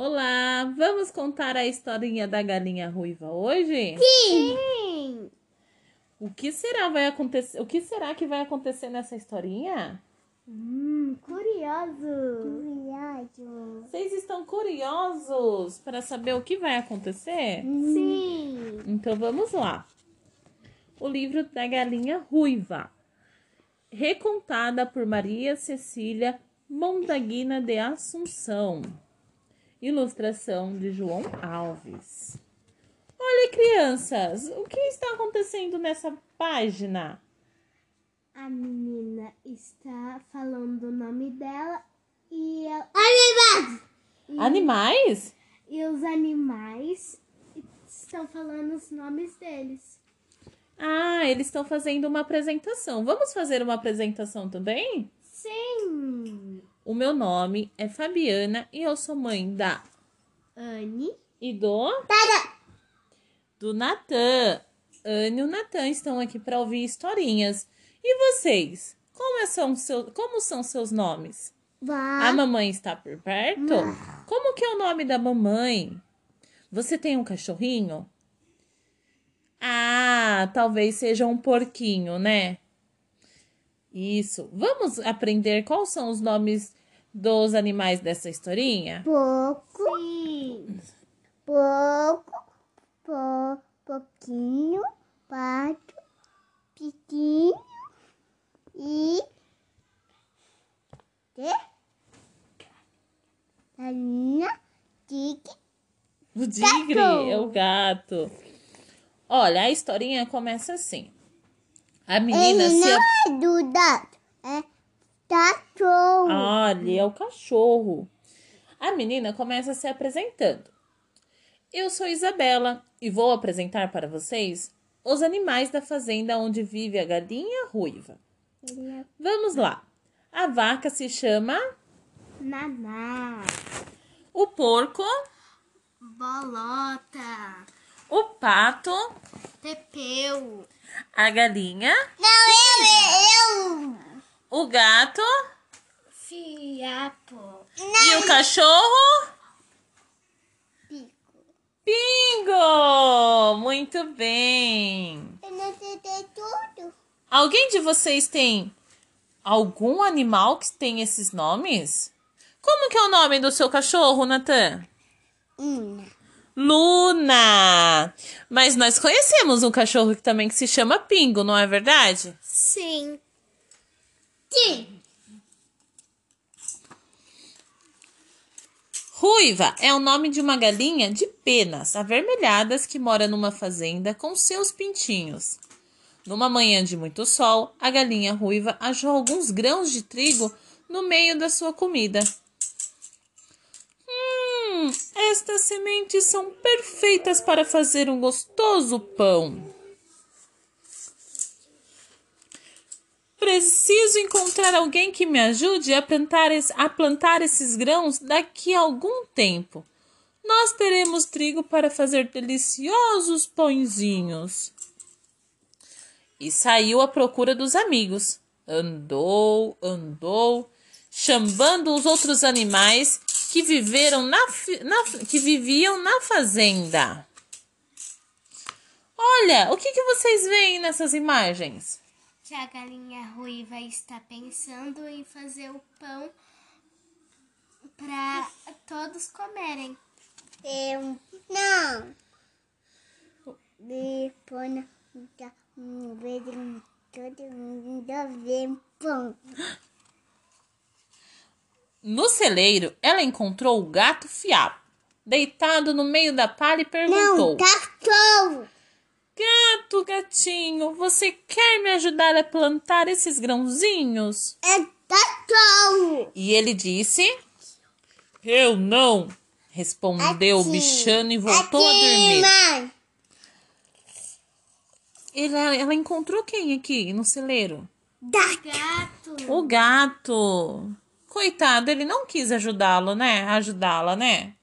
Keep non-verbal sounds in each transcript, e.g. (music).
Olá, vamos contar a historinha da galinha ruiva hoje? Sim! O que será vai acontecer? O que será que vai acontecer nessa historinha? Hum, curioso! Curioso! Vocês estão curiosos para saber o que vai acontecer? Sim! Então vamos lá. O livro da galinha ruiva, recontada por Maria Cecília Montaguina de Assunção. Ilustração de João Alves. Olha, crianças, o que está acontecendo nessa página? A menina está falando o nome dela e ela... E, Animais? e os animais estão falando os nomes deles. Ah, eles estão fazendo uma apresentação. Vamos fazer uma apresentação também? Sim! O meu nome é Fabiana e eu sou mãe da Anne. e do do Natan. Anne e o Natan estão aqui para ouvir historinhas. E vocês? Como são, seu, como são seus nomes? A mamãe está por perto? Como que é o nome da mamãe? Você tem um cachorrinho? Ah, talvez seja um porquinho, né? Isso. Vamos aprender quais são os nomes dos animais dessa historinha? Pouco. Sim. Pouco. Po, pouquinho. Pato. Piquinho. E. Que? Galinha. Tique. O tigre Gato. é o gato. Olha, a historinha começa assim. A menina Ele se. não é do gato. É cachorro. Olha, é o cachorro. A menina começa se apresentando. Eu sou Isabela e vou apresentar para vocês os animais da fazenda onde vive a galinha ruiva. É Vamos lá. A vaca se chama Naná. o porco, Bolota. O pato, Pepeu. a galinha, Não, eu, eu. o gato Fiapo. e o cachorro. Pico. Bingo! Muito bem. Eu não sei tudo. Alguém de vocês tem algum animal que tem esses nomes? Como que é o nome do seu cachorro, Natan? Uma. Luna! Mas nós conhecemos um cachorro que também que se chama Pingo, não é verdade? Sim. Sim. Ruiva é o nome de uma galinha de penas avermelhadas que mora numa fazenda com seus pintinhos. Numa manhã de muito sol, a galinha ruiva achou alguns grãos de trigo no meio da sua comida. Hum, estas sementes são perfeitas para fazer um gostoso pão. Preciso encontrar alguém que me ajude a plantar, a plantar esses grãos daqui a algum tempo. Nós teremos trigo para fazer deliciosos pãezinhos. E saiu à procura dos amigos. Andou, andou, chamando os outros animais que viveram na, na- que viviam na fazenda. Olha, o que, que vocês veem nessas imagens? Que a galinha ruiva está pensando em fazer o pão para todos comerem. Eu não. Depois todo mundo ver pão. (gasps) No celeiro, ela encontrou o gato fiapo, deitado no meio da palha e perguntou: cachorro. Gato, gatinho, você quer me ajudar a plantar esses grãozinhos? É cachorro. E ele disse: Eu não, respondeu o Aqui. bichano e voltou a Aqui, dormir. mãe. Ela, ela encontrou quem aqui no celeiro? Gato. O gato. Coitado, ele não quis ajudá-lo, né? Ajudá-la, né?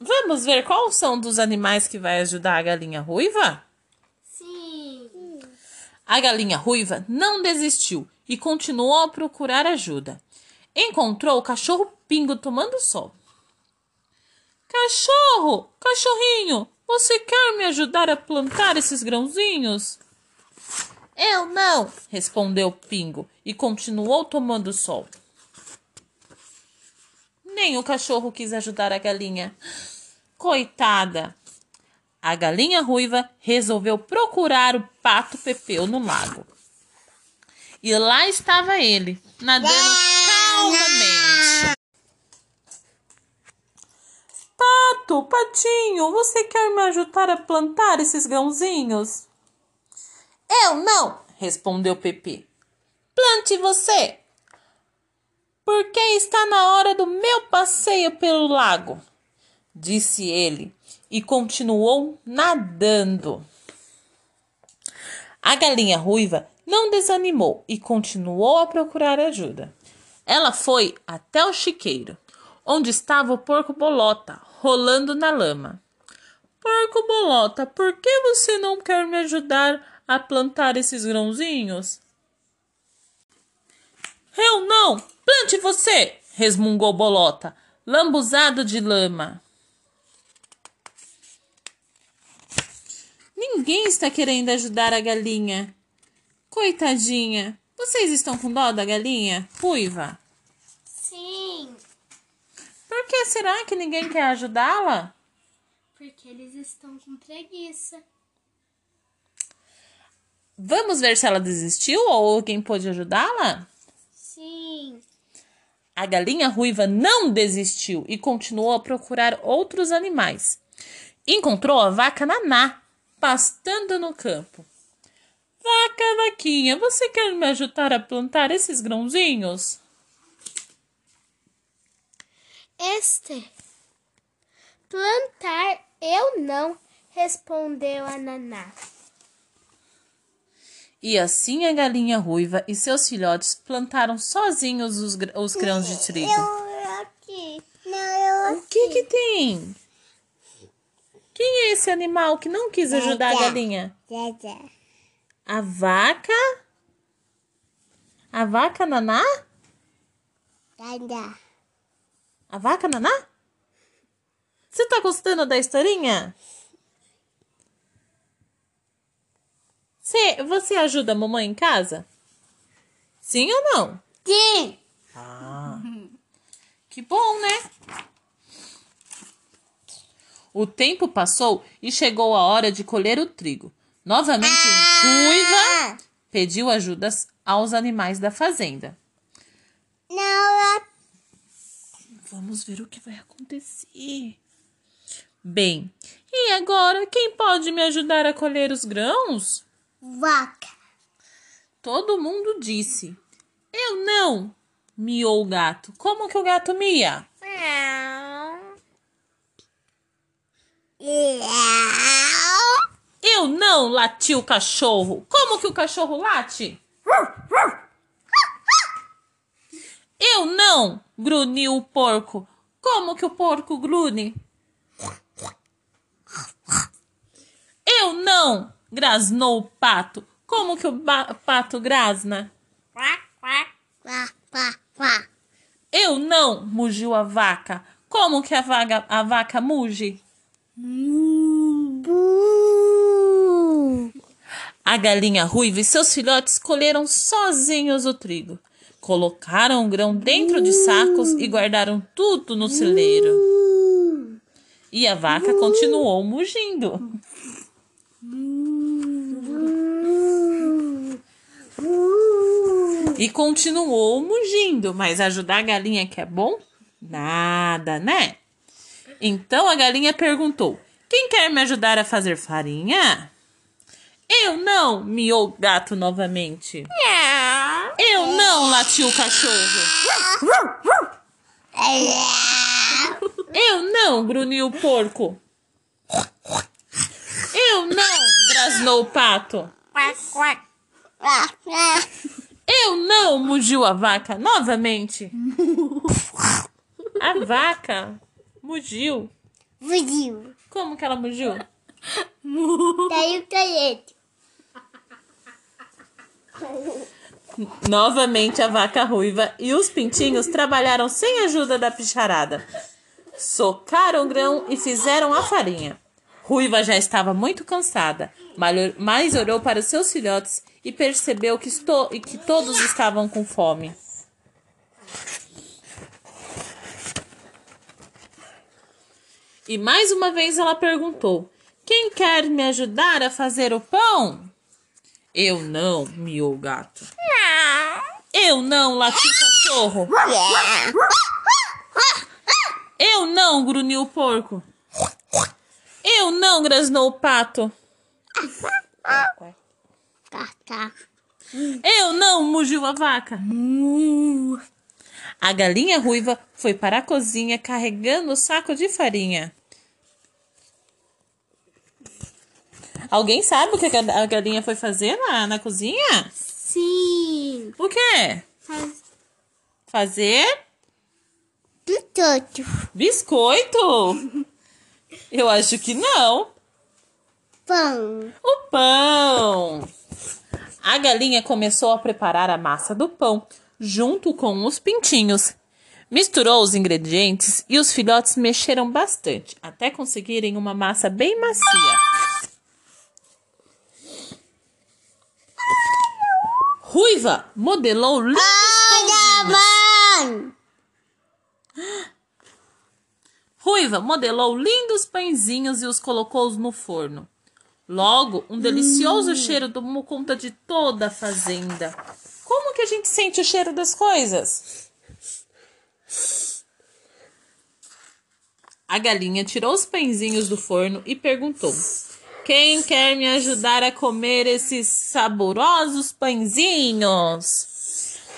Vamos ver qual são dos animais que vai ajudar a galinha ruiva? Sim. A galinha ruiva não desistiu e continuou a procurar ajuda. encontrou o cachorro Pingo tomando sol. Cachorro, cachorrinho, você quer me ajudar a plantar esses grãozinhos? Eu não, respondeu Pingo e continuou tomando sol. Nem o cachorro quis ajudar a galinha. Coitada! A galinha ruiva resolveu procurar o pato Pepeu no lago. E lá estava ele, nadando calmamente. Pato, patinho, você quer me ajudar a plantar esses grãozinhos? Eu não, respondeu Pepe. Plante você, porque está na hora do meu passeio pelo lago, disse ele e continuou nadando. A galinha ruiva não desanimou e continuou a procurar ajuda. Ela foi até o chiqueiro, onde estava o porco bolota, rolando na lama. Porco bolota, por que você não quer me ajudar a plantar esses grãozinhos? Eu não! Plante você! resmungou Bolota, lambuzado de lama. Ninguém está querendo ajudar a galinha. Coitadinha. Vocês estão com dó da galinha? Ruiva? Sim. Por que será que ninguém quer ajudá-la? Porque eles estão com preguiça. Vamos ver se ela desistiu ou alguém pôde ajudá-la? Sim. A galinha ruiva não desistiu e continuou a procurar outros animais. Encontrou a vaca Naná pastando no campo. Vaca, vaquinha, você quer me ajudar a plantar esses grãozinhos? Este. Plantar eu não, respondeu a Naná. E assim a galinha ruiva e seus filhotes plantaram sozinhos os, os grãos de trigo. Eu aqui. Não, eu O que que tem? Quem é esse animal que não quis ajudar a galinha? A vaca? A vaca Naná? A vaca Naná? Você tá gostando da historinha? Você, você ajuda a mamãe em casa? Sim ou não? Sim. Ah, que bom, né? O tempo passou e chegou a hora de colher o trigo. Novamente, Ruiva pediu ajuda aos animais da fazenda. Não, eu... Vamos ver o que vai acontecer. Bem, e agora quem pode me ajudar a colher os grãos? Vaca. Todo mundo disse. Eu não, miou o gato. Como que o gato mia? Eu não, latiu o cachorro. Como que o cachorro late? Eu não, grunhiu o porco. Como que o porco grune? Eu não, grasnou o pato. Como que o pato grasna? Eu não, mugiu a vaca. Como que a, vaga, a vaca muge? A galinha ruiva e seus filhotes colheram sozinhos o trigo. Colocaram o grão dentro de sacos e guardaram tudo no celeiro. E a vaca continuou mugindo. E continuou mugindo, mas ajudar a galinha que é bom? Nada, né? Então a galinha perguntou: Quem quer me ajudar a fazer farinha? Eu não, miou o gato novamente. Eu não, latiu o cachorro. (laughs) Eu não, grunhiu o porco. Eu não, grasnou o pato. Não, mugiu a vaca novamente. (laughs) A vaca mugiu. Fugiu. Como que ela mugiu? Daí o canete. Novamente a vaca ruiva e os pintinhos trabalharam sem ajuda da picharada. Socaram o grão e fizeram a farinha. Ruiva já estava muito cansada, mas olhou para os seus filhotes e percebeu que, estou, que todos estavam com fome. E mais uma vez ela perguntou: Quem quer me ajudar a fazer o pão? Eu não, miou o gato. Eu não, latiu o cachorro. Eu não, grunhiu o porco. Eu não, grasnou o pato. Eu não, mugiu a vaca. A galinha ruiva foi para a cozinha carregando o saco de farinha. Alguém sabe o que a galinha foi fazer na, na cozinha? Sim. O quê? Faz... Fazer? Biscoito. Biscoito? (laughs) Eu acho que não. Pão. O pão. A galinha começou a preparar a massa do pão junto com os pintinhos. Misturou os ingredientes e os filhotes mexeram bastante até conseguirem uma massa bem macia. Ruiva modelou lindos pãezinhos. Ruiva modelou lindos pãezinhos e os colocou no forno. Logo, um delicioso hum. cheiro tomou conta de toda a fazenda. Como que a gente sente o cheiro das coisas? A galinha tirou os pãezinhos do forno e perguntou: quem quer me ajudar a comer esses saborosos pãezinhos?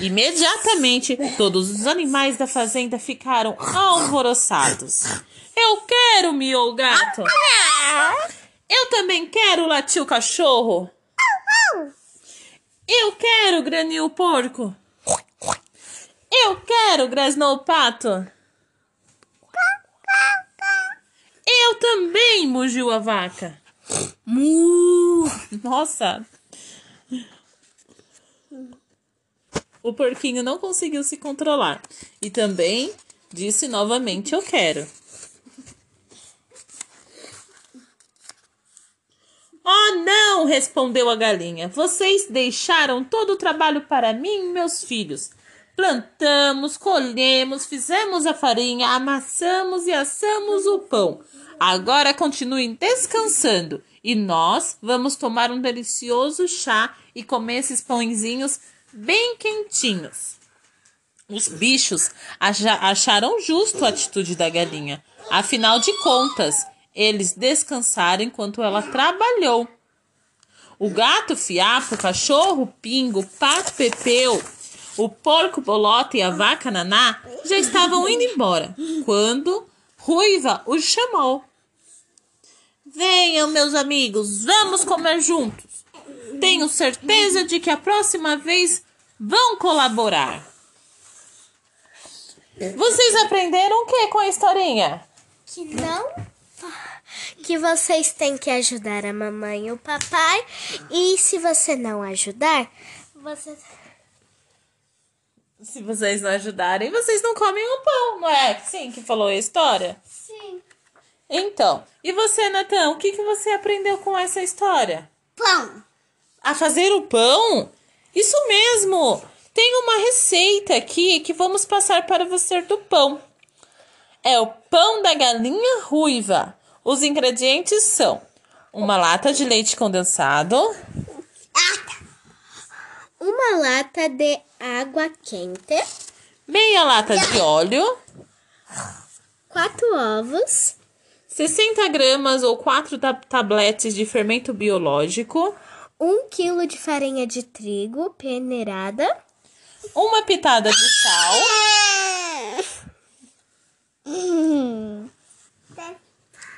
Imediatamente, todos os animais da fazenda ficaram alvoroçados. Eu quero, miou o gato. Eu também quero, latiu o cachorro. Eu quero, graniu o porco. Eu quero, grasnou o pato. Eu também, mugiu a vaca. Mu! Nossa! O porquinho não conseguiu se controlar e também disse novamente: Eu quero. Oh, não! respondeu a galinha. Vocês deixaram todo o trabalho para mim e meus filhos. Plantamos, colhemos, fizemos a farinha, amassamos e assamos o pão. Agora continuem descansando e nós vamos tomar um delicioso chá e comer esses pãezinhos bem quentinhos. Os bichos acharam justo a atitude da galinha. Afinal de contas, eles descansaram enquanto ela trabalhou. O gato fiapo, o cachorro pingo, o pato pepeu, o porco bolota e a vaca naná já estavam indo embora quando Ruiva os chamou. Venham, meus amigos, vamos comer juntos. Tenho certeza de que a próxima vez vão colaborar. Vocês aprenderam o que com a historinha? Que não. Que vocês têm que ajudar a mamãe e o papai. E se você não ajudar, você. Se vocês não ajudarem, vocês não comem o pão, não é? Sim, que falou a história? Sim. Então, e você, Natan, o que, que você aprendeu com essa história? Pão. A fazer o pão? Isso mesmo! Tem uma receita aqui que vamos passar para você do pão. É o pão da galinha ruiva. Os ingredientes são uma lata de leite condensado, uma lata de água quente, meia lata de óleo, quatro ovos, 60 gramas ou 4 tabletes de fermento biológico, 1 quilo de farinha de trigo peneirada, uma pitada de sal,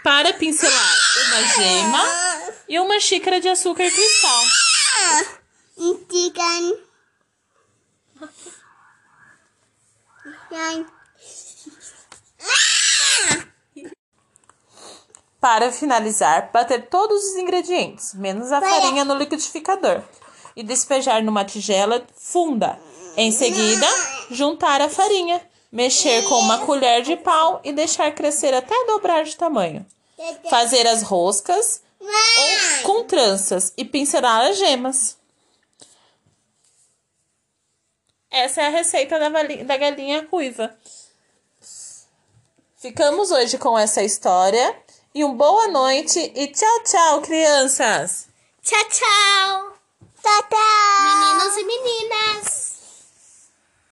para pincelar uma gema e uma xícara de açúcar cristal. Para finalizar, bater todos os ingredientes, menos a farinha no liquidificador. e despejar numa tigela funda. Em seguida, juntar a farinha, mexer com uma colher de pau e deixar crescer até dobrar de tamanho. Fazer as roscas ou com tranças e pincelar as gemas. Essa é a receita da, da galinha ruiva. Ficamos hoje com essa história. E um boa noite e tchau, tchau, crianças! Tchau, tchau! Tchau, tchau! Meninos e meninas!